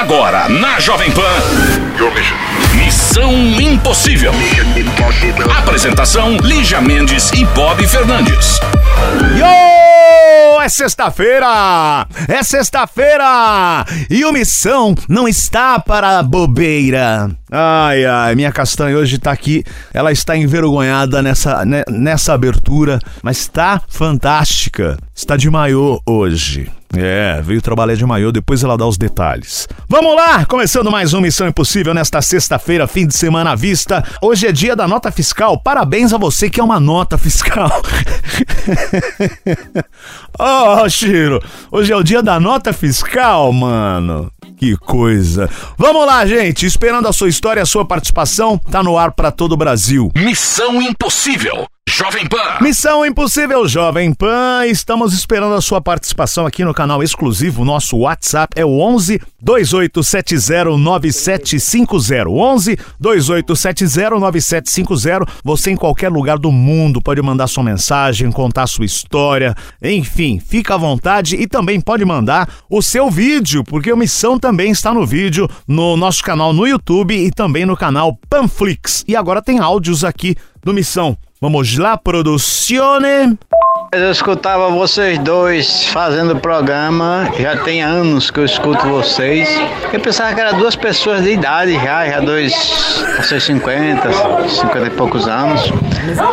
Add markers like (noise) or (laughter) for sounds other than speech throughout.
Agora, na Jovem Pan. Missão Impossível. Apresentação: Lígia Mendes e Bob Fernandes. Yo! É sexta-feira! É sexta-feira! E o Missão não está para bobeira. Ai, ai, minha castanha hoje tá aqui. Ela está envergonhada nessa, né, nessa abertura, mas está fantástica. Está de maiô hoje. É, veio trabalhar de maiô, depois ela dá os detalhes. Vamos lá, começando mais um Missão Impossível nesta sexta-feira, fim de semana à vista. Hoje é dia da nota fiscal. Parabéns a você que é uma nota fiscal. (laughs) oh, Chiro, hoje é o dia da nota fiscal, mano. Que coisa. Vamos lá, gente. Esperando a sua história, a sua participação, tá no ar para todo o Brasil. Missão Impossível. Jovem Pan. Missão Impossível Jovem Pan. Estamos esperando a sua participação aqui no canal exclusivo. Nosso WhatsApp é o 11 28709750. 11 28709750. Você em qualquer lugar do mundo pode mandar sua mensagem, contar sua história, enfim, fica à vontade e também pode mandar o seu vídeo, porque o Missão também está no vídeo no nosso canal no YouTube e também no canal Panflix. E agora tem áudios aqui do Missão. Vamos lá, produzione. Eu escutava vocês dois fazendo programa, já tem anos que eu escuto vocês. Eu pensava que eram duas pessoas de idade já, já dois, vocês 50, 50 e poucos anos.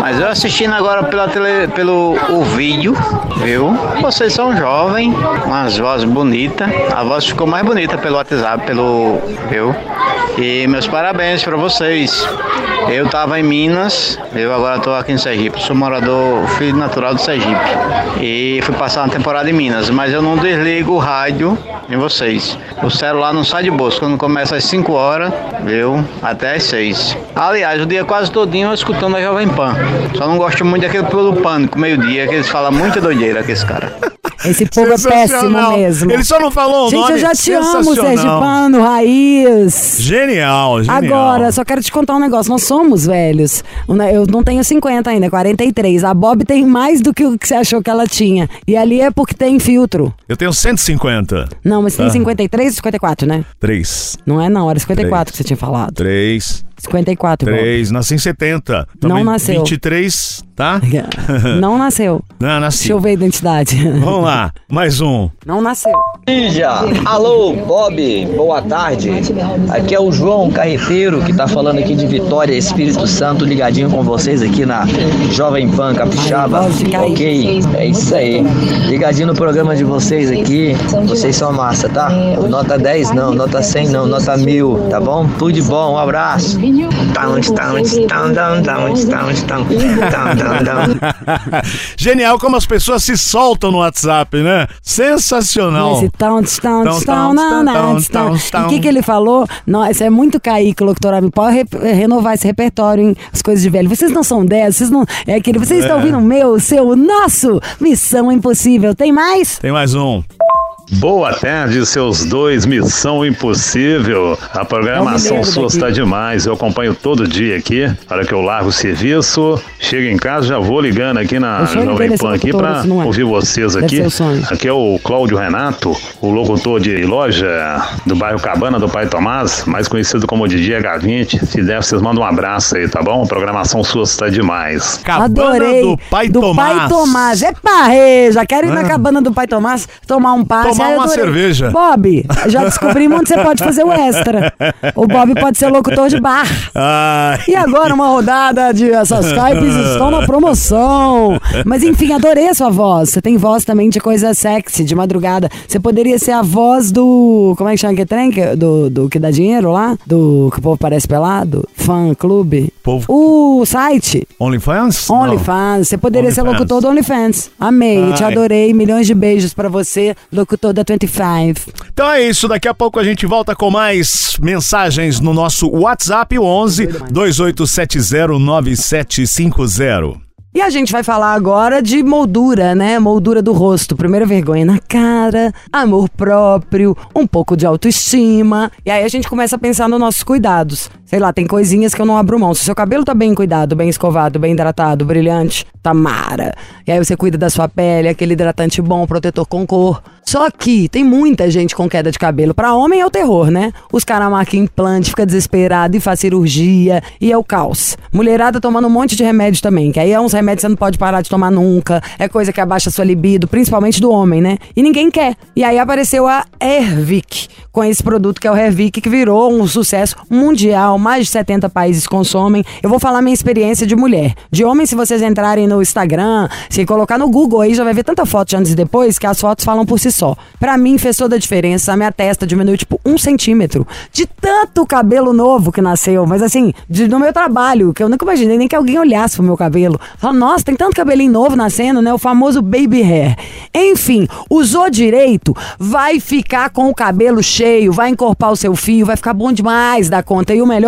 Mas eu assistindo agora pela tele, pelo o vídeo, viu? Vocês são jovens, umas vozes bonitas. A voz ficou mais bonita pelo WhatsApp, pelo, viu? E meus parabéns para vocês. Eu tava em Minas, eu agora tô aqui em Sergipe, sou morador, filho natural do Sergipe. E fui passar uma temporada em Minas, mas eu não desligo o rádio em vocês. O celular não sai de bolso, quando começa às 5 horas, viu? Até às 6. Aliás, o dia quase todinho eu escutando a Jovem Pan. Só não gosto muito daquele pelo pânico, meio-dia, que eles falam muita doideira esse cara. Esse povo é péssimo mesmo. Ele só não falou o Gente, nome. eu já te amo, sensacional. Sergipano, Raiz. Genial, genial. Agora, só quero te contar um negócio. Nós somos velhos. Eu não tenho 50 ainda, 43. A Bob tem mais do que o que você achou que ela tinha. E ali é porque tem filtro. Eu tenho 150. Não, mas tem Ah. 53 ou 54, né? 3. Não é não, era 54 Três. que você tinha falado. 3. 54, Bob. 3. Nasci em 70. Não nasceu. 23, tá? (laughs) Não nasceu. Não, nasci. Deixa eu ver a identidade. Vamos lá, mais um. Não nasceu. Lígia, alô, Bob, boa tarde. Aqui é o João Carreteiro que tá falando aqui de Vitória, Espírito Santo, ligadinho com vocês aqui na Jovem Pan Capixaba. Ok, é isso aí. Ligadinho no programa de vocês aqui. Vocês são massa, tá? Nota 10 não, nota 100 não, nota 1000, tá bom? Tudo de bom, um abraço. Down. Genial como as pessoas se soltam no WhatsApp, né? Sensacional. Esse tão, tão, Tão, tão, tão, não, não, tão, tão. tão, E tão. o que, que ele falou? Nossa, é muito caíque, locutor Abi. Pode re- renovar esse repertório, hein? As coisas de velho. Vocês não são 10, vocês não. É aquele. Vocês estão ouvindo o meu, o seu, o nosso Missão Impossível. Tem mais? Tem mais um. Boa tarde, seus dois Missão Impossível. A programação sua está demais. Eu acompanho todo dia aqui. Para que eu largo o serviço, chego em casa, já vou ligando aqui na Jovem Pan aqui para é? ouvir vocês Deve aqui. Aqui é o Cláudio Renato, o locutor de loja do bairro Cabana do Pai Tomás, mais conhecido como Didi H20. Se der, vocês mandam um abraço aí, tá bom? A programação sua está demais. Cabana Adorei. do Pai do Tomás. Pai Tomás. É parre, já quero ir na cabana do Pai Tomás tomar um passe. Tomar uma cerveja. Bob, já descobrimos onde você pode fazer o extra. O Bob pode ser locutor de bar. Ai. E agora uma rodada de essas Skypes estão na promoção. Mas enfim, adorei a sua voz. Você tem voz também de coisa sexy, de madrugada. Você poderia ser a voz do. Como é que chama que trem? Que- Do, do que dá dinheiro lá? Do que o povo parece pelado? Fã clube? Povo- O site. OnlyFans? OnlyFans. Você poderia ser locutor do OnlyFans. Amei, te Ai. adorei. Milhões de beijos pra você, locutor da 25. Então é isso, daqui a pouco a gente volta com mais mensagens no nosso WhatsApp, o 11 28709750. E a gente vai falar agora de moldura, né? Moldura do rosto. Primeiro vergonha na cara, amor próprio, um pouco de autoestima. E aí a gente começa a pensar nos nossos cuidados. Sei lá, tem coisinhas que eu não abro mão. Se o seu cabelo tá bem cuidado, bem escovado, bem hidratado, brilhante, tá mara. E aí você cuida da sua pele, aquele hidratante bom, protetor com cor. Só que tem muita gente com queda de cabelo. Pra homem é o terror, né? Os caras marcam implante, fica desesperado e faz cirurgia e é o caos. Mulherada tomando um monte de remédio também, que aí é uns remédios que você não pode parar de tomar nunca. É coisa que abaixa a sua libido, principalmente do homem, né? E ninguém quer. E aí apareceu a Hervik, com esse produto que é o Hervik, que virou um sucesso mundial. Mais de 70 países consomem. Eu vou falar minha experiência de mulher. De homem, se vocês entrarem no Instagram, se colocar no Google aí, já vai ver tanta foto de antes e depois que as fotos falam por si só. Pra mim, fez toda a diferença. A minha testa diminuiu, tipo, um centímetro. De tanto cabelo novo que nasceu. Mas assim, de, no meu trabalho, que eu nunca imaginei nem que alguém olhasse pro meu cabelo. Fala, nossa, tem tanto cabelinho novo nascendo, né? O famoso baby hair. Enfim, usou direito, vai ficar com o cabelo cheio, vai encorpar o seu fio, vai ficar bom demais da conta. E o melhor,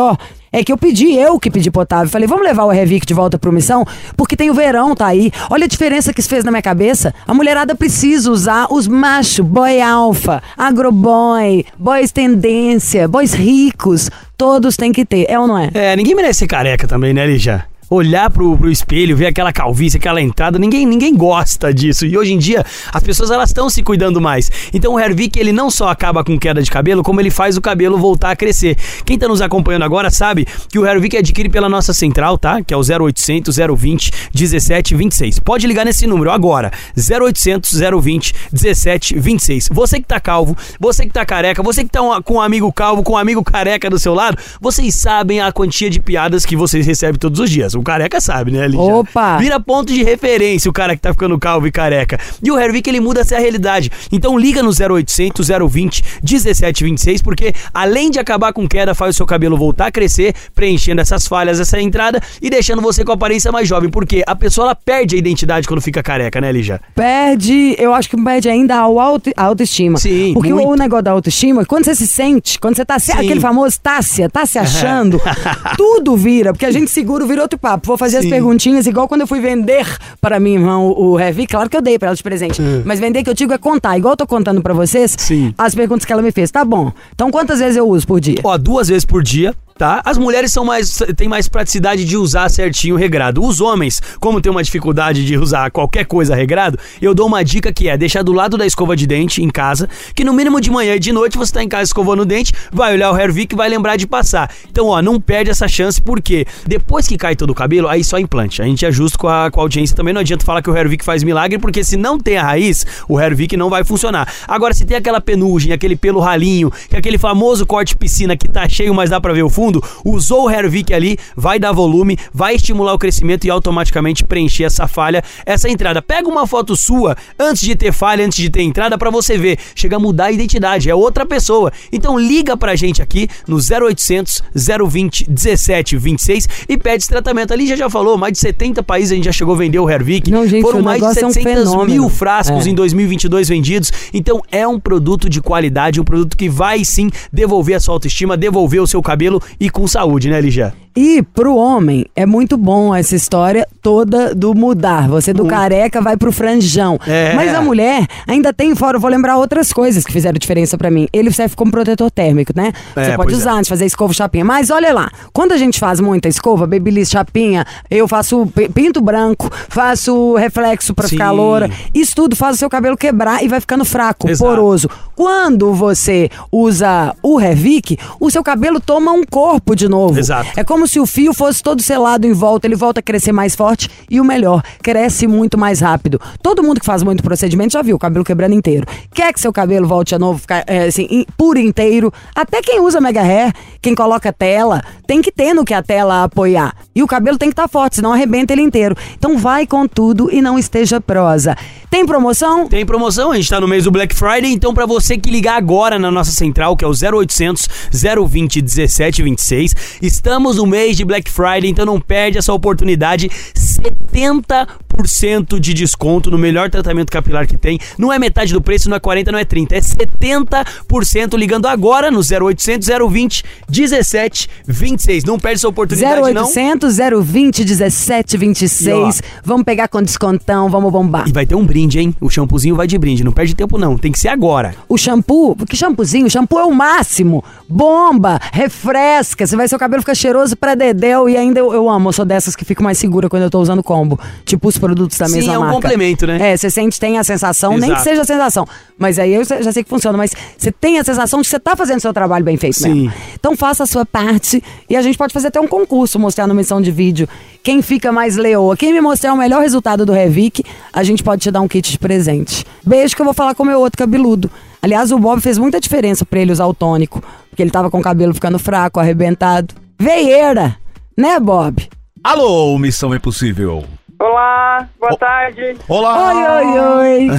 é que eu pedi, eu que pedi pro Otávio. Falei, vamos levar o Revic de volta pro Missão? Porque tem o verão, tá aí. Olha a diferença que isso fez na minha cabeça. A mulherada precisa usar os machos, boy alfa, agroboy, boys tendência, boys ricos. Todos têm que ter, é ou não é? É, ninguém merece ser careca também, né, Lígia? Olhar pro, pro espelho, ver aquela calvície, aquela entrada, ninguém, ninguém gosta disso. E hoje em dia, as pessoas elas estão se cuidando mais. Então o Hervik, ele não só acaba com queda de cabelo, como ele faz o cabelo voltar a crescer. Quem tá nos acompanhando agora sabe que o Hervik adquire pela nossa central, tá? Que é o 0800 020 1726. Pode ligar nesse número agora. 0800 020 1726. Você que tá calvo, você que tá careca, você que tá com um amigo calvo, com um amigo careca do seu lado, vocês sabem a quantia de piadas que vocês recebem todos os dias. O careca sabe, né, Lígia? Opa! Vira ponto de referência o cara que tá ficando calvo e careca. E o Hervik, ele muda essa realidade. Então liga no 0800 020 1726, porque além de acabar com queda, faz o seu cabelo voltar a crescer, preenchendo essas falhas, essa entrada e deixando você com a aparência mais jovem. Porque a pessoa, ela perde a identidade quando fica careca, né, Lígia? Perde, eu acho que perde ainda a auto, a autoestima. Sim, Porque muito. o negócio da autoestima, quando você se sente, quando você tá se, Sim. aquele famoso Tássia, tá se achando, (laughs) tudo vira, porque a gente segura, vira outro papo. Vou fazer as Sim. perguntinhas, igual quando eu fui vender para minha irmã o, Heavy, claro que eu dei pra ela de presente. Mas vender que eu digo é contar, igual eu tô contando pra vocês. Sim. as perguntas que ela me fez. Tá bom. Então quantas vezes eu uso por dia? Ó, duas vezes por dia. Tá? As mulheres são mais têm mais praticidade de usar certinho regrado. Os homens, como tem uma dificuldade de usar qualquer coisa regrado, eu dou uma dica que é deixar do lado da escova de dente em casa, que no mínimo de manhã e de noite você tá em casa escovando o dente, vai olhar o Hervik e vai lembrar de passar. Então, ó, não perde essa chance porque depois que cai todo o cabelo, aí só implante. A gente ajusta com a, com a audiência também. Não adianta falar que o Hervik faz milagre, porque se não tem a raiz, o Hervik não vai funcionar. Agora, se tem aquela penugem, aquele pelo ralinho, que é aquele famoso corte piscina que tá cheio, mas dá pra ver o fundo, usou o Hervik ali, vai dar volume, vai estimular o crescimento e automaticamente preencher essa falha, essa entrada. Pega uma foto sua antes de ter falha, antes de ter entrada, pra você ver. Chega a mudar a identidade, é outra pessoa. Então liga pra gente aqui no 0800 020 1726 e pede esse tratamento. Ali já já falou, mais de 70 países a gente já chegou a vender o Hervik. Não, gente, Foram mais de negócio é um 700 mil frascos É. em 2022 vendidos. Então é um produto de qualidade, um produto que vai sim devolver a sua autoestima, devolver o seu cabelo e com saúde, né, Ligia? E pro homem é muito bom essa história toda do mudar. Você do careca vai pro franjão. É. Mas a mulher ainda tem fora, eu vou lembrar outras coisas que fizeram diferença pra mim. Ele serve como protetor térmico, né? É, Você pode pois usar antes de fazer escova chapinha. Mas olha lá, quando a gente faz muita escova, babyliss chapinha, eu faço pi- pinto branco, faço reflexo pra Sim. ficar loura. Isso tudo faz o seu cabelo quebrar e vai ficando fraco, Exato. poroso. Quando você usa o Revic, o seu cabelo toma um corpo de novo. Exato. É como se o fio fosse todo selado em volta, ele volta a crescer mais forte e o melhor, cresce muito mais rápido. Todo mundo que faz muito procedimento já viu o cabelo quebrando inteiro. Quer que seu cabelo volte a novo, ficar é, assim, por inteiro? Até quem usa mega hair, quem coloca tela, tem que ter no que a tela apoiar. E o cabelo tem que estar forte, senão arrebenta ele inteiro. Então vai com tudo e não esteja prosa. Tem promoção? Tem promoção, a gente tá no mês do Black Friday, então pra você que ligar agora na nossa central, que é o 0800 020 1726, estamos no mês de Black Friday, então não perde essa oportunidade. 70% 70% de desconto no melhor tratamento capilar que tem. Não é metade do preço, não é 40, não é 30, é 70% ligando agora no 0800 020 1726. Não perde essa oportunidade não. 0800 020 1726. Vamos pegar com descontão, vamos bombar. E vai ter um brinde, hein? O shampoozinho vai de brinde, não perde tempo não, tem que ser agora. O shampoo, que shampoozinho? O shampoo é o máximo. Bomba, refresca. Você vai, seu cabelo fica cheiroso pra dedéu. E ainda eu, eu amo, eu sou dessas que fico mais segura quando eu tô usando combo. Tipo os produtos da Sim, mesma é um marca. complemento, né? É, você sente, tem a sensação, nem que Exato. seja a sensação. Mas aí eu já sei que funciona. Mas você tem a sensação de que você tá fazendo seu trabalho bem feito Sim. mesmo. Então faça a sua parte e a gente pode fazer até um concurso, mostrar no missão de vídeo quem fica mais leoa. Quem me mostrar o melhor resultado do Revic, a gente pode te dar um kit de presente. Beijo que eu vou falar com o meu outro cabeludo. Aliás, o Bob fez muita diferença pra ele usar o tônico, porque ele tava com o cabelo ficando fraco, arrebentado. Veieira, né, Bob? Alô, Missão Impossível. Olá, boa tarde. Olá. (laughs) Oi, oi, oi.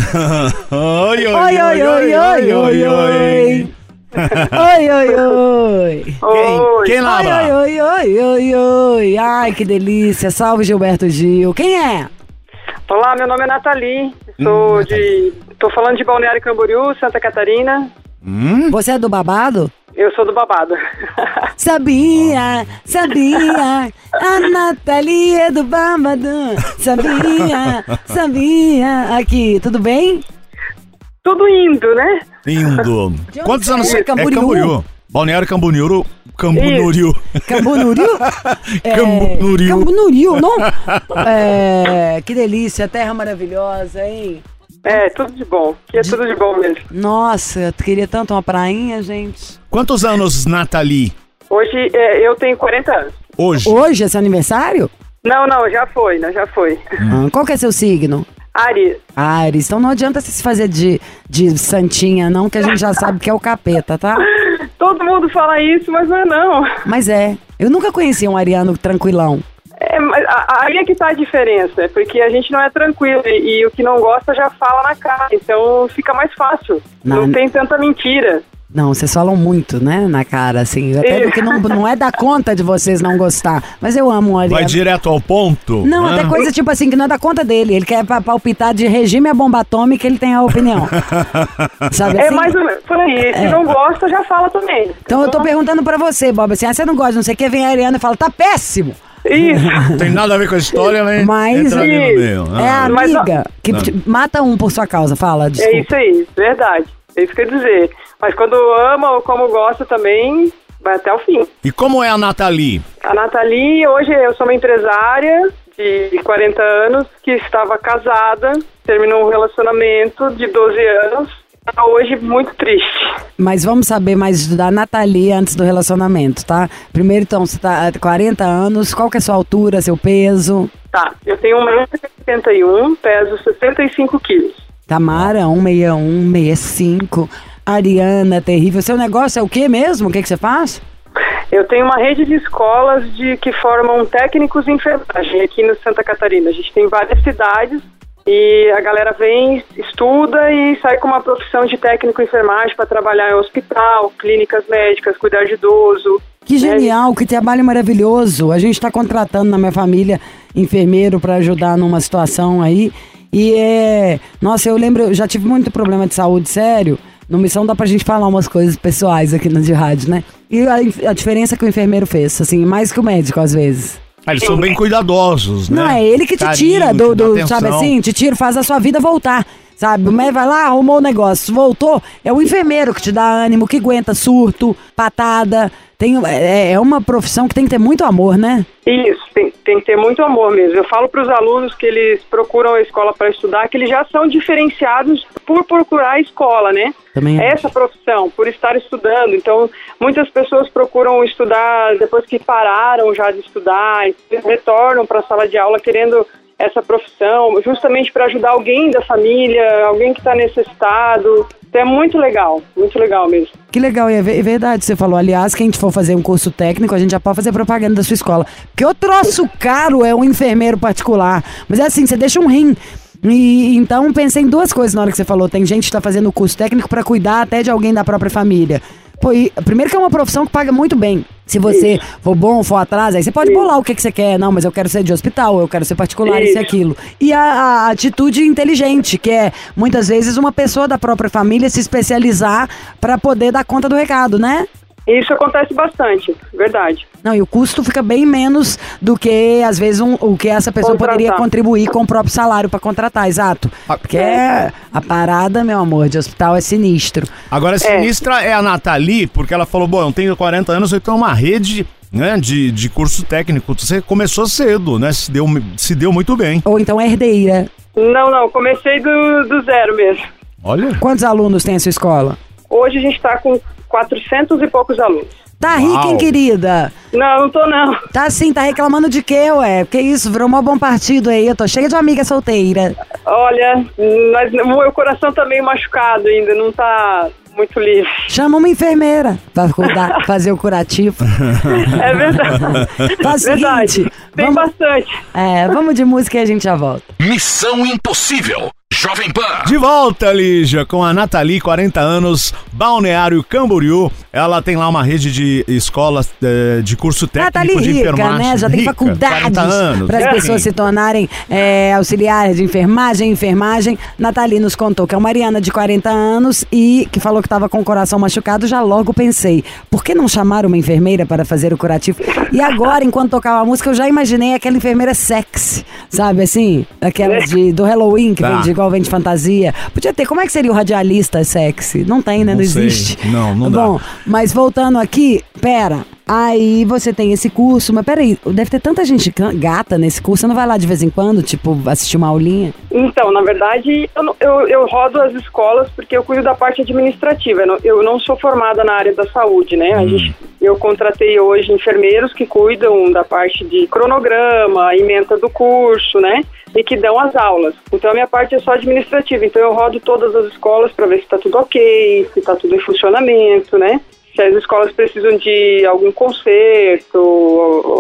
Oi, Oi, oi, oi, oi, oi, oi. Oi, oi, oi. Quem, Oi. quem labra? Oi, oi, oi, oi, oi. Ai, que delícia. Salve, Gilberto Gil. Quem é? Olá, meu nome é Nathalie. Hum, Sou de. Tô falando de Balneário Camboriú, Santa Catarina. Você é do babado? Eu sou do babado. (laughs) Sabia, sabia, a Nathalie é do babado. Sabia, sabia. Aqui, tudo bem? Tudo indo, né? Indo. (laughs) Quantos você anos é? É Camboriú? Camboriú. Balneário Camboriú. Camboriú. Cambonuriu? (laughs) É, Cambonuriu. Cambonuriu, não? É, que delícia, terra maravilhosa, hein? É, tudo de bom. Que é tudo de bom mesmo. Nossa, eu queria tanto uma prainha, gente. Quantos anos, Nathalie? Hoje é, eu tenho 40 anos. Hoje. Hoje é seu aniversário? Não, não, já foi, né? Já foi. Ah, qual que é seu signo? Ari, Ares. Então não adianta se fazer de, de santinha, não, que a gente já sabe que é o capeta, tá? (laughs) todo mundo fala isso, mas não é não. Mas é. Eu nunca conheci um ariano tranquilão. É, aí é que tá a diferença, porque a gente não é tranquilo e, e o que não gosta já fala na cara, então fica mais fácil. Não. não tem tanta mentira. Não, vocês falam muito, né, na cara, assim. Até do que não, não é da conta de vocês não gostar. Mas eu amo o ariano. Vai direto ao ponto? Não, né? até coisa tipo assim, que não é da conta dele. Ele quer pa- palpitar de regime a bomba atômica, ele tem a opinião. (laughs) Sabe É assim? mais ou menos por aí. Se É. não gosta, já fala também. Então eu tô perguntando pra você, Bob, assim, ah, você não gosta, não sei o que, vem a Ariana e fala, tá péssimo. Isso. Não tem nada a ver com a história, né? Mas Entra ali no meio. é a Ah. Mas, amiga que te- mata um por sua causa, fala, desculpa. É isso aí, verdade. É isso que eu ia dizer. Mas quando ama ou como gosta também, vai até o fim. E como é a Nathalie? A Nathalie, hoje eu sou uma empresária de 40 anos que estava casada, terminou um relacionamento de 12 anos, tá hoje muito triste. Mas vamos saber mais da Nathalie antes do relacionamento, tá? Primeiro, então, você tá há 40 anos, qual que é a sua altura, seu peso? Tá, eu tenho 1,71m, peso 65 quilos. Tamara, 161, 65. Ariana, terrível. Seu negócio é o que mesmo? O que, que você faz? Eu tenho uma rede de escolas de que formam técnicos em enfermagem aqui no Santa Catarina. A gente tem várias cidades e a galera vem, estuda e sai com uma profissão de técnico em enfermagem para trabalhar em hospital, clínicas médicas, cuidar de idoso. Que genial, que trabalho maravilhoso. A gente está contratando na minha família enfermeiro para ajudar numa situação aí. E é. Nossa, eu lembro, eu já tive muito problema de saúde sério. No Missão dá pra gente falar umas coisas pessoais aqui no de rádio, né? E a, a diferença que o enfermeiro fez, assim, mais que o médico às vezes. Ah, eles são bem cuidadosos, né? Não, é ele que te Carinho, tira do, do atenção. sabe assim, te tira, faz a sua vida voltar. Sabe, o médico vai lá, arrumou o negócio, voltou, é o enfermeiro que te dá ânimo, que aguenta surto, patada. Tem, é, é uma profissão que tem que ter muito amor, né? Isso, tem, tem que ter muito amor mesmo. Eu falo para os alunos que eles procuram a escola para estudar, que eles já são diferenciados por procurar a escola, né? Também é. Essa profissão, por estar estudando. Então, muitas pessoas procuram estudar depois que pararam já de estudar, e retornam para a sala de aula querendo essa profissão, justamente para ajudar alguém da família, alguém que está necessitado. Então, é muito legal, muito legal mesmo. Que legal, e é é verdade, você falou. Aliás, quem for fazer um curso técnico, a gente já pode fazer propaganda da sua escola. Porque o troço caro é um enfermeiro particular. Mas é assim, você deixa um rim. E então pensei em duas coisas na hora que você falou. Tem gente que está fazendo curso técnico para cuidar até de alguém da própria família. Pô, e, primeiro que é uma profissão que paga muito bem. Se você for bom, for atrás, aí você pode bolar o que, que você quer. Não, mas eu quero ser de hospital, eu quero ser particular, isso e Isso. aquilo. E a, a atitude inteligente, que é muitas vezes uma pessoa da própria família se especializar pra poder dar conta do recado, né? Isso acontece bastante, verdade. Não, e o custo fica bem menos do que, às vezes, um- o que essa pessoa Contratar. poderia contribuir com o próprio salário pra contratar, exato. Ah, Porque é- a parada, meu amor, de hospital é sinistro. Agora, sinistra é a Nathalie, porque ela falou, bom, eu tenho 40 anos, eu tenho uma rede né, de, de curso técnico. Você começou cedo, né? Se deu, se deu muito bem. Ou então herdeira. Não, não, comecei do, do zero mesmo. Olha. Quantos alunos tem a sua escola? Hoje a gente está com 400 e poucos alunos. Tá rica, hein, querida? Não, não tô não. Tá sim, tá reclamando de quê, ué? Porque isso, virou um bom partido aí. Eu tô cheia de amiga solteira. Olha, mas o meu coração tá meio machucado ainda, não tá muito livre. Chama uma enfermeira pra cuidar- (laughs) fazer o curativo. É verdade. (laughs) Faz verdade. seguinte, Tem vamos- bastante. É, vamos de música e a gente já volta. Missão Impossível. Jovem Pan. De volta, Lígia, com a Nathalie, 40 anos, Balneário Camboriú. Ela tem lá uma rede de escolas eh, de curso técnico Nathalie de rica, enfermagem. né? Já tem Rica, faculdades 40 anos. para as enfim. pessoas se tornarem é, auxiliares de enfermagem, enfermagem. Nathalie nos contou que é uma Mariana de 40 anos e que falou que estava com o coração machucado. Já logo pensei, por que não chamar uma enfermeira para fazer o curativo? E agora, enquanto tocava a música, eu já imaginei aquela enfermeira sexy, sabe assim? Aquela de, do Halloween que Tá. vende igual vende fantasia. Podia ter, como é que seria o radialista sexy? Não tem, né? Não, Não existe. Não, não dá. Bom, mas voltando aqui, pera. Aí você tem esse curso, mas peraí, deve ter tanta gente gata nesse curso, você não vai lá de vez em quando, tipo, assistir uma aulinha? Então, na verdade, eu, eu, eu rodo as escolas porque eu cuido da parte administrativa. Eu não, eu não sou formada na área da saúde, né? A gente, eu contratei hoje enfermeiros que cuidam da parte de cronograma, ementa do curso, né? E que dão as aulas. Então, a minha parte é só administrativa. Então, eu rodo todas as escolas para ver se está tudo ok, se está tudo em funcionamento, né? Se as escolas precisam de algum conserto,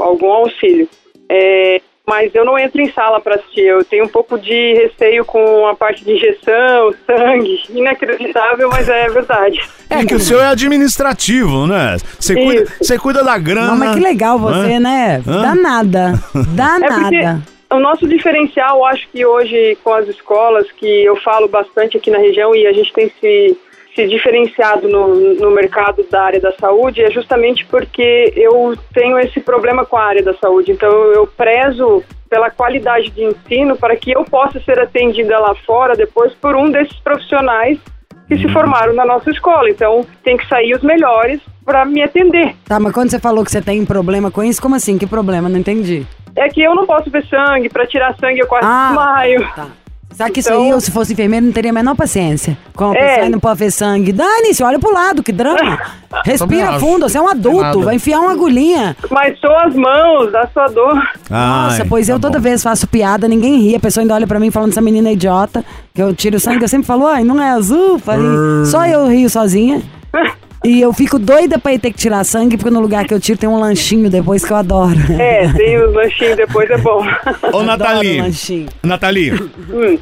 algum auxílio. É, mas eu não entro em sala para assistir. Eu tenho um pouco de receio com a parte de injeção, sangue. Inacreditável, mas é verdade. É que o seu é administrativo, né? Você cuida, você cuida da grana. Não, mas que legal você, Hã? né? Hã? Danada. (laughs) É porque Danada. o nosso diferencial, eu acho que hoje com as escolas, que eu falo bastante aqui na região e a gente tem se, se diferenciado no, no mercado da área da saúde, é justamente porque eu tenho esse problema com a área da saúde. Então eu prezo pela qualidade de ensino para que eu possa ser atendida lá fora depois por um desses profissionais que se formaram na nossa escola. Então tem que sair os melhores para me atender. Tá, mas quando você falou que você tem problema com isso, como assim? Que problema? Não entendi. É que eu não posso ver sangue, para tirar sangue eu quase Ah, desmaio. Tá. Sabe que isso Então- aí, eu se fosse enfermeiro, não teria a menor paciência. Com a É. pessoa não pode ver sangue. Dane-se, olha pro lado, que drama. (laughs) Respira fundo, você é um adulto, vai enfiar uma agulhinha. Mas sou as mãos, dá sua dor. Nossa, Ai, pois eu tá toda bom. vez faço piada, ninguém ri. A pessoa ainda olha pra mim falando essa menina é idiota, que eu tiro sangue. Eu sempre falo, ai, não é azul? Falei, só eu rio sozinha. (laughs) E eu fico doida pra ir ter que tirar sangue, porque no lugar que eu tiro tem um lanchinho depois que eu adoro. É, tem os lanchinhos depois, é bom. (laughs) Ô, Nathalie. Nathalie,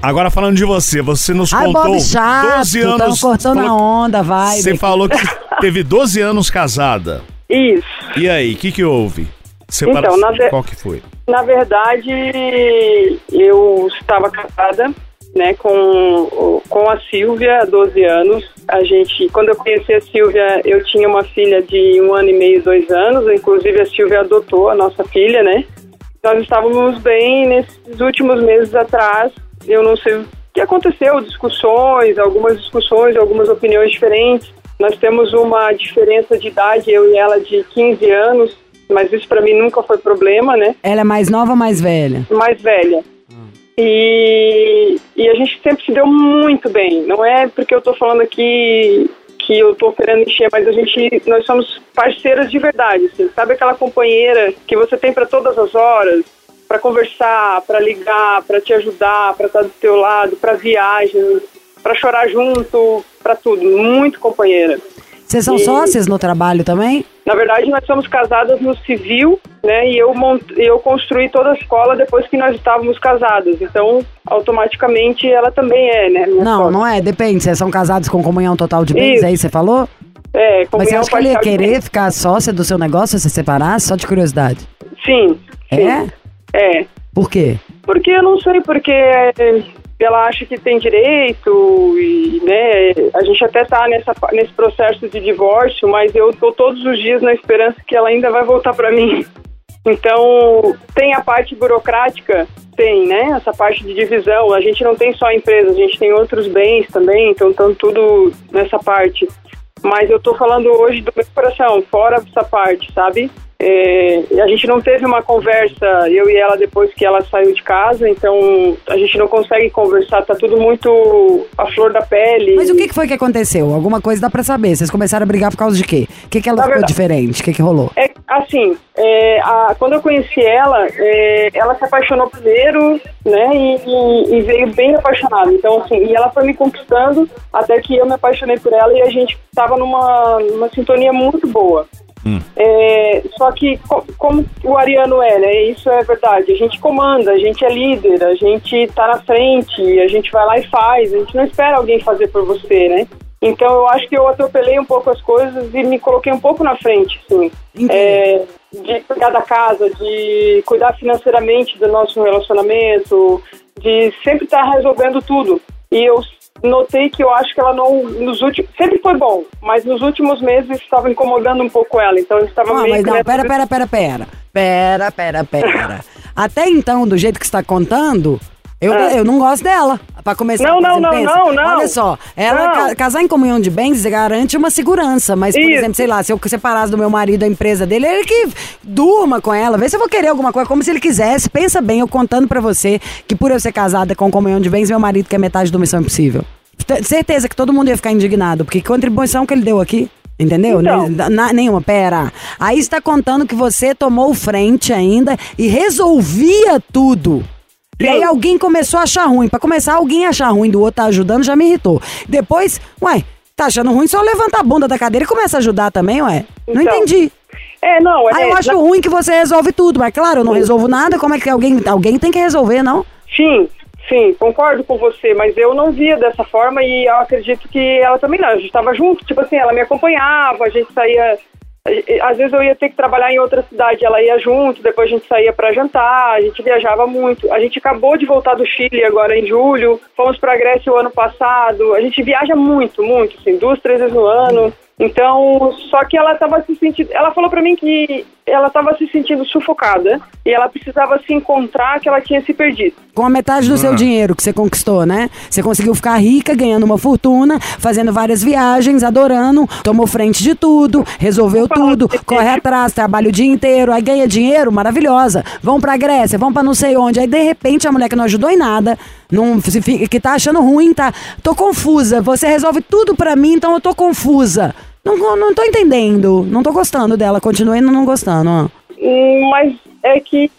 agora falando de você, você nos Ai, contou Bob chato, 12 tão anos. cortando a falou- onda, vai. Você falou que teve 12 anos casada. Isso. E aí, o que que houve? Separa- Então, na ve- Qual que foi? Na verdade, eu estava casada, né, com, com a Silvia há 12 anos. A gente, quando eu conheci a Silvia, eu tinha uma filha de um ano e meio, dois anos. Inclusive, a Silvia adotou a nossa filha, né? Nós estávamos bem nesses últimos meses atrás. Eu não sei o que aconteceu, discussões, algumas discussões, algumas opiniões diferentes. Nós temos uma diferença de idade, eu e ela, de 15 anos, mas isso para mim nunca foi problema, né? Ela é mais nova ou mais velha? mais velha. E, e a gente sempre se deu muito bem. Não é porque eu tô falando aqui que eu tô querendo encher, mas a gente, nós somos parceiras de verdade, assim. Sabe aquela companheira que você tem para todas as horas, para conversar, para ligar, para te ajudar, para estar do teu lado, para viagens, para chorar junto, para tudo. Muito companheira. Vocês são E- sócias no trabalho também? Na verdade, nós somos casadas no civil, né? E eu, mont... eu construí toda a escola depois que nós estávamos casadas. Então, automaticamente, ela também é, né? Não, não é, depende. Vocês são casados com comunhão total de bens, Isso. aí você falou? É, Mas você acha que ele ia querer ficar sócia do seu negócio se você separasse? Só de curiosidade. Sim, sim. É? É. Por quê? Porque eu não sei, porque é, ela acha que tem direito e, né, a gente até tá nessa, nesse processo de divórcio, mas eu tô todos os dias na esperança que ela ainda vai voltar para mim. Então, tem a parte burocrática, tem, né, essa parte de divisão. A gente não tem só a empresa, a gente tem outros bens também, então estão tudo nessa parte. Mas eu tô falando hoje do meu coração, fora essa parte, sabe? É, a gente não teve uma conversa, eu e ela, depois que ela saiu de casa, então a gente não consegue conversar, tá tudo muito à flor da pele. Mas o que, foi que aconteceu? Alguma coisa dá pra saber. Vocês começaram a brigar por causa de quê? O que, que ela Na ficou verdade- diferente? O que, que rolou? É, assim, é, a- quando eu conheci ela, é, ela se apaixonou primeiro, né, e, e- e veio bem apaixonada. Então, assim, e ela foi me conquistando até que eu me apaixonei por ela e a gente tava numa, numa sintonia muito boa. É, só que, co- como o Ariano é, né? Isso é verdade. A gente comanda, a gente é líder, a gente tá na frente, a gente vai lá e faz. A gente não espera alguém fazer por você, né? Então eu acho que eu atropelei um pouco as coisas e me coloquei um pouco na frente, quê? É, de cuidar da casa, de cuidar financeiramente do nosso relacionamento, de sempre estar resolvendo tudo. E eu notei que eu acho que ela não nos últimos sempre foi bom, mas nos últimos meses estava incomodando um pouco ela. Então eu estava Ah, meio mas não, nessa- pera, pera, pera, pera. Pera, pera, pera. (laughs) Até então, do jeito que você tá contando, eu, Ah. eu não gosto dela. Pra começar, Não, não, exemplo, não, pensa. não, não. Olha só, ela ca- casar em comunhão de bens garante uma segurança, mas, por Isso. exemplo, sei lá, se eu separasse do meu marido a empresa dele, ele que durma com ela, vê se eu vou querer alguma coisa, como se ele quisesse. Pensa bem, eu contando pra você que por eu ser casada com comunhão de bens, meu marido quer metade do Missão Impossível. T- Certeza que todo mundo ia ficar indignado, porque que contribuição que ele deu aqui? Entendeu? Então. Na- nenhuma, pera. Aí está contando que você tomou frente ainda e resolvia tudo. E aí alguém começou a achar ruim. Pra começar, alguém achar ruim do outro tá ajudando já me irritou. Depois, ué, tá achando ruim, só levanta a bunda da cadeira e começa a ajudar também, ué. Não Então, entendi. É, não, Aí é, eu acho ruim que você resolve tudo, mas claro, eu não resolvo nada, como é que alguém, alguém tem que resolver, não? Sim, sim, concordo com você, mas eu não via dessa forma e eu acredito que ela também não. A gente estava junto, tipo assim, ela me acompanhava, a gente saía. Às vezes eu ia ter que trabalhar em outra cidade, ela ia junto, depois a gente saía para jantar, a gente viajava muito. A gente acabou de voltar do Chile agora em julho, fomos para Grécia o ano passado. A gente viaja muito, muito, assim, duas, três vezes no ano. Então, só que ela estava se sentindo. Ela falou para mim que ela estava se sentindo sufocada e ela precisava se encontrar, que ela tinha se perdido. Com a metade do seu dinheiro que você conquistou, né? Você conseguiu ficar rica, ganhando uma fortuna, fazendo várias viagens, adorando, tomou frente de tudo, resolveu tudo, corre atrás, trabalha o dia inteiro, aí ganha dinheiro, maravilhosa. Vão pra Grécia, vão pra não sei onde. Aí, de repente, a mulher que não ajudou em nada, não, se fi- que tá achando ruim, tá. Tô confusa. Você resolve tudo pra mim, então eu tô confusa. Não, não tô entendendo. Não tô gostando dela. Continuei não gostando, ó. Hum, Mas é que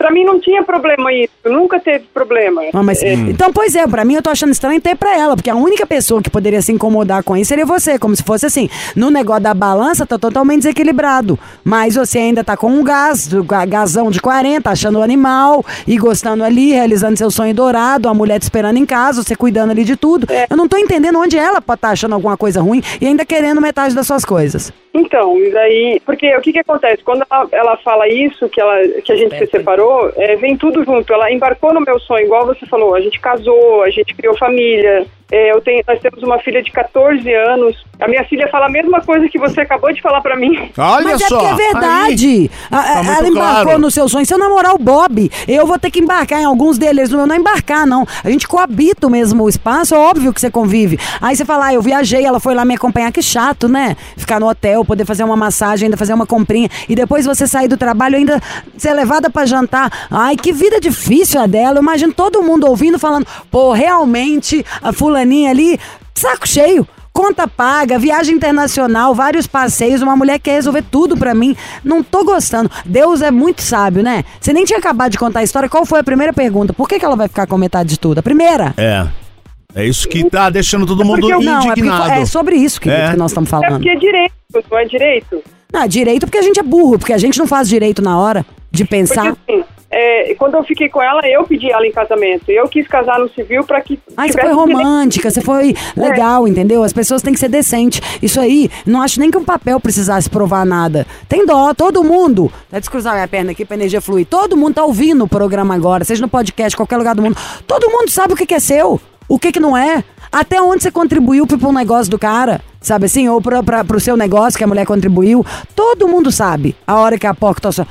pra mim não tinha problema isso, nunca teve problema. Ah, mas, É, Então, pois é, pra mim eu tô achando estranho ter pra ela, porque a única pessoa que poderia se incomodar com isso seria você, como se fosse assim, no negócio da balança tá totalmente desequilibrado, mas você ainda tá com um gás, gasão de 40, achando o animal e gostando ali, realizando seu sonho dourado, a mulher te esperando em casa, você cuidando ali de tudo. Eu não tô entendendo onde ela pode estar achando alguma coisa ruim e ainda querendo metade das suas coisas. Então, e daí, porque o que que acontece? Quando ela, ela fala isso, que, ela, que a gente se separou, é, vem tudo junto. Ela embarcou no meu sonho, igual você falou. A gente casou, a gente criou família. É, eu tenho, nós temos uma filha de 14 anos. A minha filha fala a mesma coisa que você acabou de falar pra mim. Olha Mas só. é porque é verdade. A- a- Tá ela embarcou claro. no seu sonho. Se eu namorar o Bob, eu vou ter que embarcar em alguns deles. Não, não embarcar, não. A gente coabita o mesmo espaço, é óbvio que você convive. Aí você fala, ah, eu viajei, ela foi lá me acompanhar. Que chato, né? Ficar no hotel, poder fazer uma massagem, ainda fazer uma comprinha. E depois você sair do trabalho, ainda ser levada pra jantar. Ai, que vida difícil a dela. Eu imagino todo mundo ouvindo, falando, pô, realmente, a fulaninha ali, saco cheio. Conta paga, viagem internacional, vários passeios, uma mulher quer resolver tudo pra mim. Não tô gostando. Deus é muito sábio, né? Você nem tinha acabado de contar a história. Qual foi a primeira pergunta? Por que, que ela vai ficar com metade de tudo? A primeira? É. É isso que tá deixando todo mundo porque eu- Não, é, indignado. é sobre isso que, É. que nós estamos É falando. porque é direito, não é direito? Não, direito porque a gente é burro, porque a gente não faz direito na hora de pensar. Porque assim, é, quando eu fiquei com ela, eu pedi ela em casamento. Eu quis casar no civil para que. Ai, você foi romântica, você foi legal, entendeu? As pessoas têm que ser decentes. Isso aí, não acho nem que um papel precisasse provar nada. Tem dó, todo mundo. Vai descruzar minha perna aqui pra energia fluir. Todo mundo tá ouvindo o programa agora, seja no podcast, qualquer lugar do mundo. Todo mundo sabe o que que é seu, o que que não é. Até onde você contribuiu pro pro negócio do cara, sabe assim? Ou pra, pra, pro seu negócio que a mulher contribuiu. Todo mundo sabe a hora que a porta tá só.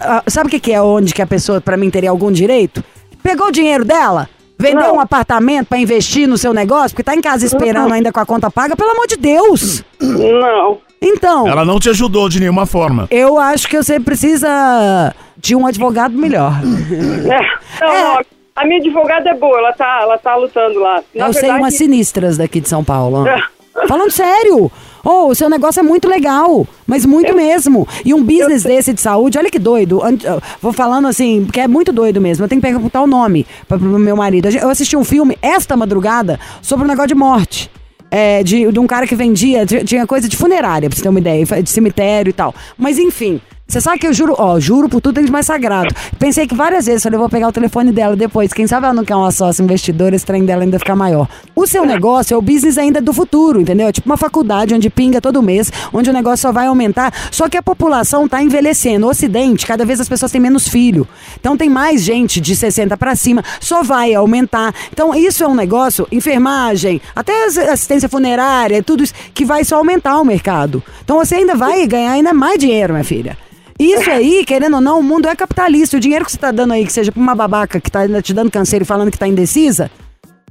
Ah, Sabe o que que é onde que a pessoa, pra mim, teria algum direito? Pegou o dinheiro dela? Vendeu Não. um apartamento pra investir no seu negócio? Porque tá em casa esperando ainda com a conta paga? Pelo amor de Deus! Não. Então, Ela não te ajudou de nenhuma forma. eu acho que você precisa de um advogado melhor. É, (laughs) não, É. a minha advogada é boa, ela tá, ela tá lutando lá. Na eu sei verdade, umas sinistras daqui de São Paulo. É. Falando sério! Oh, o seu negócio é muito legal, mas muito mesmo. E um business desse de saúde, olha que doido. Eu Vou falando assim, porque é muito doido mesmo. Eu tenho que perguntar o nome pra, pro meu marido. Eu assisti um filme esta madrugada sobre um negócio de morte. É, de, de um cara que vendia, tinha coisa de funerária, pra você ter uma ideia, de cemitério e tal. Mas enfim, você sabe que eu juro, ó, juro por tudo de mais sagrado. Pensei que várias vezes, falei, vou pegar o telefone dela depois. Quem sabe ela não quer uma sócia investidora, esse trem dela ainda ficar maior. O seu negócio é o business ainda do futuro, entendeu? É tipo uma faculdade onde pinga todo mês, onde o negócio só vai aumentar. Só que a população tá envelhecendo. O Ocidente, cada vez as pessoas têm menos filho. Então tem mais gente de 60 para cima, só vai aumentar. Então isso é um negócio, enfermagem, até as- assistência funerária, tudo isso, que vai só aumentar o mercado. Então você ainda vai ganhar ainda mais dinheiro, minha filha. Isso aí, querendo ou não, o mundo é capitalista. O dinheiro que você tá dando aí, que seja pra uma babaca que tá ainda te dando canseiro e falando que tá indecisa,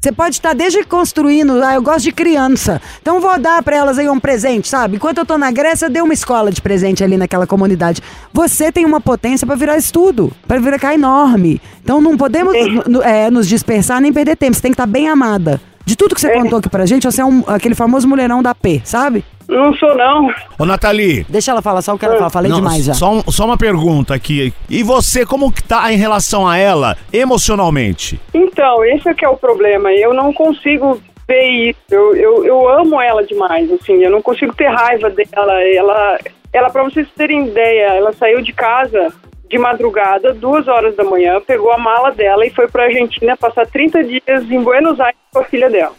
você pode estar desde construindo, ah, eu gosto de criança. Então vou dar pra elas aí um presente, sabe? Enquanto eu tô na Grécia, dei uma escola de presente ali naquela comunidade. Você tem uma potência pra virar isso tudo, pra virar enorme. Então não podemos é, nos dispersar nem perder tempo. Você tem que estar bem amada. De tudo que você contou aqui pra gente, você é um- aquele famoso mulherão da P, sabe? Não sou, não. Ô, Nathalie. Deixa ela falar só o que ela fala. Falei não, demais já. Só, só uma pergunta aqui. E você, como que tá em relação a ela emocionalmente? Então, esse é que é o problema. Eu não consigo ver isso. Eu, eu, eu amo ela demais, assim. Eu não consigo ter raiva dela. Ela, ela para vocês terem ideia, ela saiu de casa de madrugada, duas horas da manhã, pegou a mala dela e foi para Argentina passar 30 dias em Buenos Aires com a filha dela.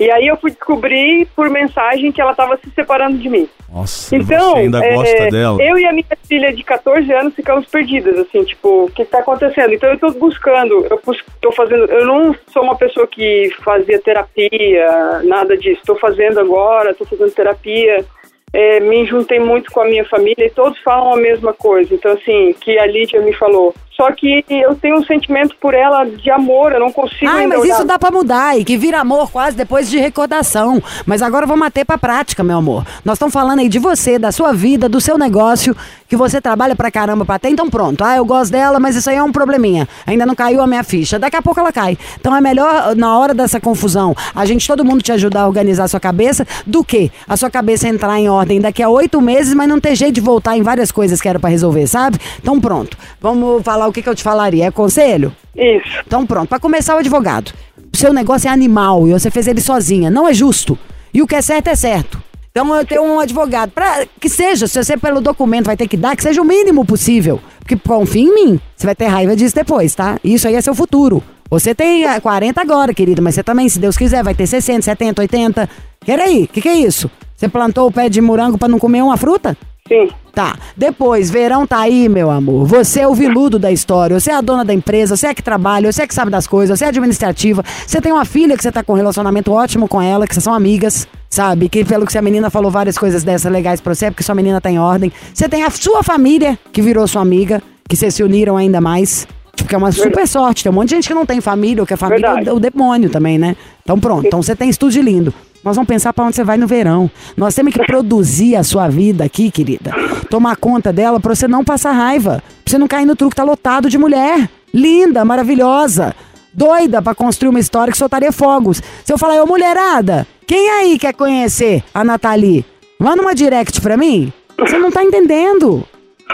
E aí eu fui descobrir por mensagem que ela estava se separando de mim. Nossa, Então, você ainda é, gosta dela. eu e a minha filha de 14 anos ficamos perdidas, assim, tipo, o que está acontecendo? Então eu estou buscando, eu estou fazendo, eu não sou uma pessoa que fazia terapia, nada disso. Estou fazendo agora, estou fazendo terapia. É, me juntei muito com a minha família e todos falam a mesma coisa. Então, assim, que a Lídia me falou. Só que eu tenho um sentimento por ela de amor, eu não consigo. Ai, mas olhar- isso dá pra mudar e que vira amor quase depois de recordação. Mas agora vamos até pra prática, meu amor. Nós estamos falando aí de você, da sua vida, do seu negócio, que você trabalha pra caramba pra ter. Então pronto. Ah, eu gosto dela, mas isso aí é um probleminha. Ainda não caiu a minha ficha. Daqui a pouco ela cai. Então é melhor, na hora dessa confusão, a gente, todo mundo te ajudar a organizar a sua cabeça, do que a sua cabeça entrar em ordem daqui a oito meses, mas não ter jeito de voltar em várias coisas que era pra resolver, sabe? Então pronto. Vamos falar o que, que eu te falaria. É conselho? Isso. Então pronto, pra começar o advogado. O seu negócio é animal e você fez ele sozinha. Não é justo. E o que é certo é certo. Então eu tenho um advogado. Pra que seja, se você pelo documento vai ter que dar, que seja o mínimo possível. Porque confia em mim. Você vai ter raiva disso depois, tá? Isso aí é seu futuro. Você tem ah, 40 agora, querido, mas você também, se Deus quiser, vai ter 60, 70, 80. Peraí, o que, que é isso? Você plantou o pé de morango pra não comer uma fruta? Sim. Tá. Depois, verão tá aí, meu amor. Você é o viludo da história. Você é a dona da empresa, você é que trabalha, você é que sabe das coisas, você é administrativa. Você tem uma filha que você tá com um relacionamento ótimo com ela, que vocês são amigas, sabe? Que pelo que a menina falou várias coisas dessas legais pra você, é porque sua menina tá em ordem. Você tem a sua família, que virou sua amiga, que vocês se uniram ainda mais. Tipo, que é uma super sorte. Tem um monte de gente que não tem família, ou que a família é Verdade. o, o demônio também, né? Então pronto. Então você tem isso tudo de lindo. Nós vamos pensar pra onde você vai no verão. Nós temos que produzir a sua vida aqui, querida. Tomar conta dela pra você não passar raiva. Pra você não cair no truque, tá lotado de mulher. Linda, maravilhosa. Doida pra construir uma história que soltaria fogos. Se eu falar, ô mulherada, quem aí quer conhecer a Nathalie? Manda uma direct pra mim. Você não tá entendendo.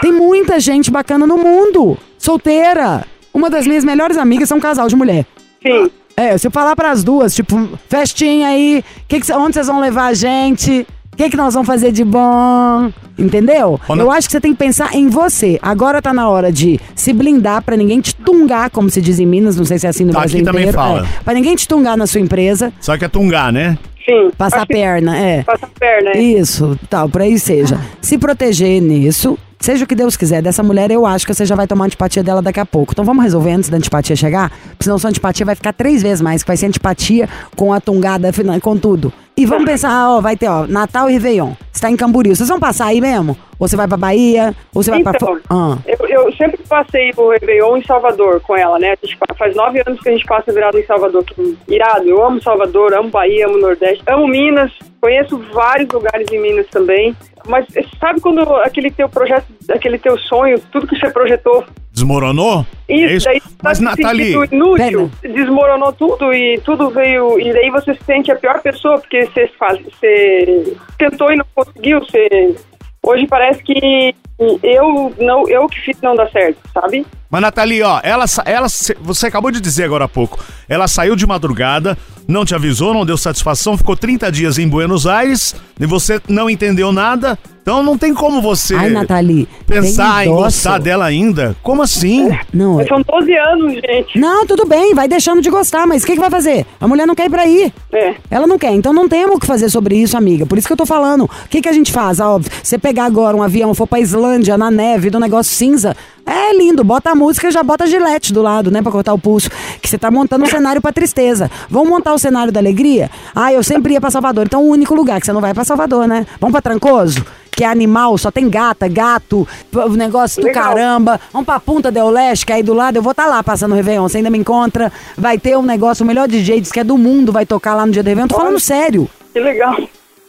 Tem muita gente bacana no mundo. Solteira. Uma das minhas melhores amigas é um casal de mulher. Sim. É, se eu falar pras duas, tipo, festinha aí, que que cê- onde vocês vão levar a gente? O que, que nós vamos fazer de bom? Entendeu? Quando- Eu acho que você tem que pensar em você. Agora tá na hora de se blindar pra ninguém te tungar, como se diz em Minas, não sei se é assim no Tá, Brasil aqui também inteiro. fala. É, pra ninguém te tungar na sua empresa, Só que é tungar, né? Sim. passar a perna, é. Passa a perna, é. Isso, tal, por aí seja. Se proteger nisso, seja o que Deus quiser. Dessa mulher, eu acho que você já vai tomar antipatia dela daqui a pouco. Então vamos resolver antes da antipatia chegar? Porque senão sua antipatia vai ficar três vezes mais, que vai ser antipatia com a tungada, com tudo. E vamos pensar, ó, vai ter, ó, Natal e Réveillon. Você tá em Camboriú. Vocês vão passar aí mesmo? Ou você vai pra Bahia? Ou você vai pra... Então, Ah. eu, eu sempre passei o Réveillon em Salvador com ela, né? A gente faz nove anos que a gente passa virado em Salvador. Irado, eu amo Salvador, amo Bahia, amo Nordeste, amo Minas, conheço vários lugares em Minas também. Mas sabe quando aquele teu projeto, aquele teu sonho, tudo que você projetou, Desmoronou? isso, É daí tá Mas, se Nathalie, sentindo inútil, desmoronou tudo e tudo veio. E daí você se sente a pior pessoa, porque você, faz, você tentou e não conseguiu. Você, hoje parece que eu, não, eu que fiz não dar certo, sabe? Mas, Nathalie, ó, ela, ela, você acabou de dizer agora há pouco, ela saiu de madrugada, não te avisou, não deu satisfação, ficou 30 dias em Buenos Aires e você não entendeu nada. Então não tem como você Ai, Nathalie, pensar em gostar dela ainda. Como assim? Não, Mas São 12 anos, gente. não, tudo bem, vai deixando de gostar, mas o que, que vai fazer? A mulher não quer ir pra aí. É. Ela não quer, então não temos o que fazer sobre isso, amiga. Por isso que eu tô falando. O que, que a gente faz? Ah, óbvio, você pegar agora um avião, for pra Islândia, na neve, do negócio cinza, é lindo. Bota a música e já bota a gilete do lado, né? Pra cortar o pulso. Que você tá montando um cenário pra tristeza. Vamos montar o cenário da alegria? Ah, eu sempre ia pra Salvador. Então o único lugar que você não vai é pra Salvador, né? Vamos pra Trancoso? Que é animal, só tem gata, gato, o negócio do Legal. caramba. Vamos pra Punta del Leste, que aí do lado. Eu vou estar lá passando o Réveillon. Você ainda me encontra. Vai ter um negócio, o melhor DJ diz que é do mundo, vai tocar lá no dia do Réveillon. Tô falando sério. Que legal.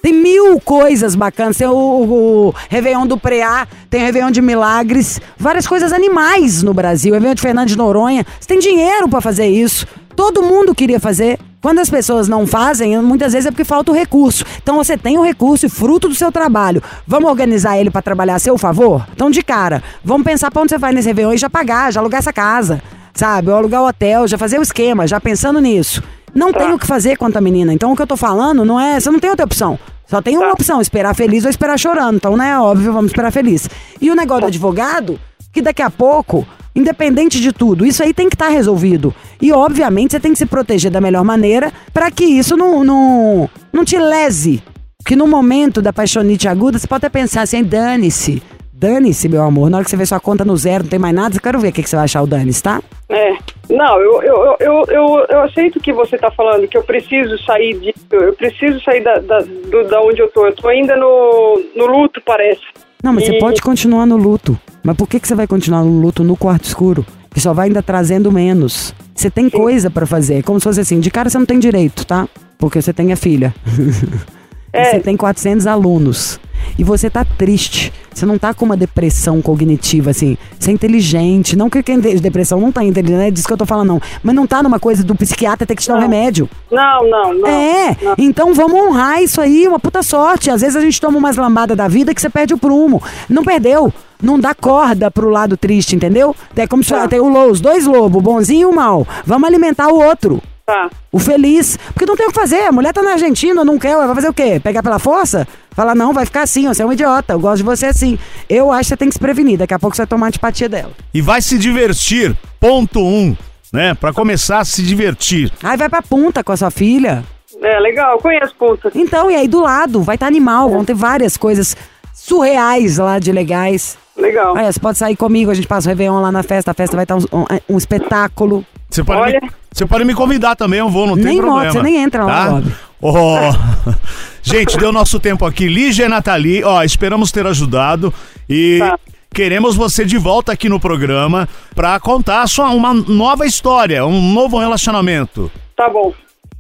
Tem mil coisas bacanas. Tem o, o, o Réveillon do Preá, tem o Réveillon de Milagres, várias coisas animais no Brasil. Réveillon de Fernando de Noronha. Você tem dinheiro pra fazer isso. Todo mundo queria fazer. Quando as pessoas não fazem, muitas vezes é porque falta o recurso. Então você tem o recurso e fruto do seu trabalho. Vamos organizar ele pra trabalhar a seu favor? Então, de cara, vamos pensar pra onde você vai nesse Réveillon e já pagar, já alugar essa casa. Sabe? Ou alugar o hotel, já fazer o esquema, já pensando nisso. Não tem o que fazer quanto a menina. Então o que eu tô falando não é. Você não tem outra opção. Só tem uma opção, esperar feliz ou esperar chorando. Então, né, óbvio, vamos esperar feliz. E o negócio do advogado, que daqui a pouco, independente de tudo, isso aí tem que estar resolvido. E, obviamente, você tem que se proteger da melhor maneira para que isso não, não, não te lese. Porque no momento da paixonite aguda, você pode até pensar assim, dane-se. Dane-se, meu amor. Na hora que você vê sua conta no zero, não tem mais nada, eu quero ver o que, que você vai achar o dane-se, tá? É. Não, eu, eu, eu, eu, eu aceito o que você tá falando, que eu preciso sair disso, eu preciso sair da, da, do, da onde eu tô. Eu tô ainda no, no luto, parece. Não, mas você E- pode continuar no luto. Mas por que, que você vai continuar no luto no quarto escuro? Que só vai ainda trazendo menos. Você tem coisa pra fazer. É Como se fosse assim, de cara você não tem direito, tá? Porque você tem a filha. (laughs) E Você tem 400 alunos. E você tá triste. Você não tá com uma depressão cognitiva, assim. Você é inteligente. Não que quem tem depressão não tá inteligente, não é disso que eu tô falando, não. Mas não tá numa coisa do psiquiatra ter que te dar um remédio. Não, não, não. É, não. então vamos honrar isso aí, uma puta sorte. Às vezes a gente toma umas lambadas da vida que você perde o prumo. Não perdeu. Não dá corda pro lado triste, entendeu? É como se Tá. tem o lo- os dois lobos, o bonzinho e o mal. Vamos alimentar o outro. Tá. O feliz. Porque não tem o que fazer. A mulher tá na Argentina, não quer. Vai fazer o quê? Pegar pela força? Falar, não, vai ficar assim, você é um idiota. Eu gosto de você assim. Eu acho que você tem que se prevenir. Daqui a pouco você vai tomar antipatia dela. E vai se divertir. Ponto um, né? Pra começar a se divertir. Aí vai pra punta com a sua filha. É, legal, eu conheço Punta. Então, e aí do lado, vai estar animal, vão ter várias coisas surreais lá de legais. Legal. Olha, você pode sair comigo, a gente passa o Réveillon lá na festa, a festa vai estar um, um- um espetáculo. Você pode, Olha. me, você pode me convidar também, eu vou, não tem Nem problema. moto, você nem entra lá, tá? Bob. Ó, (laughs) gente, deu nosso tempo aqui. Lígia e Nathalie, ó, esperamos ter ajudado e Tá. queremos você de volta aqui no programa pra contar sua, uma nova história, um novo relacionamento. Tá bom.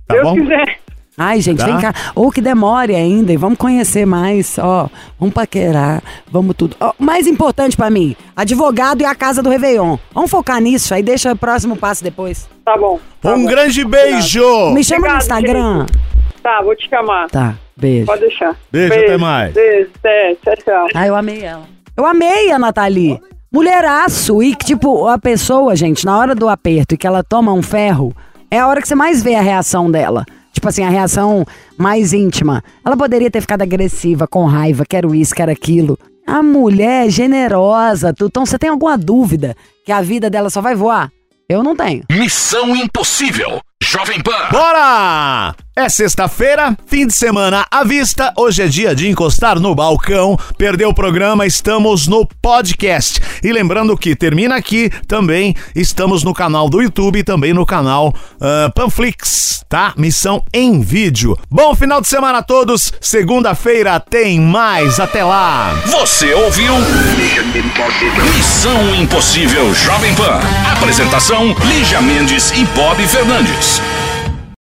Tá Deus bom? quiser. Ai, gente, Tá. vem cá. Ou que demore ainda e vamos conhecer mais, ó. Vamos paquerar, vamos tudo. Ó, mais importante pra mim, advogado e a casa do Réveillon. Vamos focar nisso, aí deixa o próximo passo depois. Tá bom. Tá um bom. grande beijo! Me chama no Obrigado, Instagram. Tá, vou te chamar. Tá, beijo. Pode deixar. Beijo, até mais. Beijo, até, tchau, tchau. Ah, eu amei ela. Eu amei a Nathalie. Mulheraço. E que, tipo, a pessoa, gente, na hora do aperto e que ela toma um ferro, é a hora que você mais vê a reação dela. Tipo assim, a reação mais íntima. Ela poderia ter ficado agressiva, com raiva, quero isso, quero aquilo. A mulher é generosa. Tu- Então, você tem alguma dúvida que a vida dela só vai voar? Eu não tenho. Missão Impossível. Jovem Pan. Bora! É sexta-feira, fim de semana à vista. Hoje é dia de encostar no balcão. Perdeu o programa, estamos no podcast. E lembrando que termina aqui também, estamos no canal do YouTube e também no canal ah, Panflix, tá? Missão em vídeo. Bom final de semana a todos. Segunda-feira tem mais. Até lá. Você ouviu? Missão Impossível Jovem Pan. Apresentação: Lígia Mendes e Bob Fernandes.